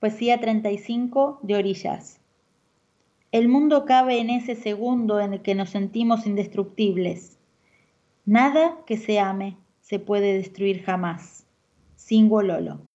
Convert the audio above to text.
Poesía 35 de Orillas. El mundo cabe en ese segundo en el que nos sentimos indestructibles. Nada que se ame se puede destruir jamás. Singo Lolo.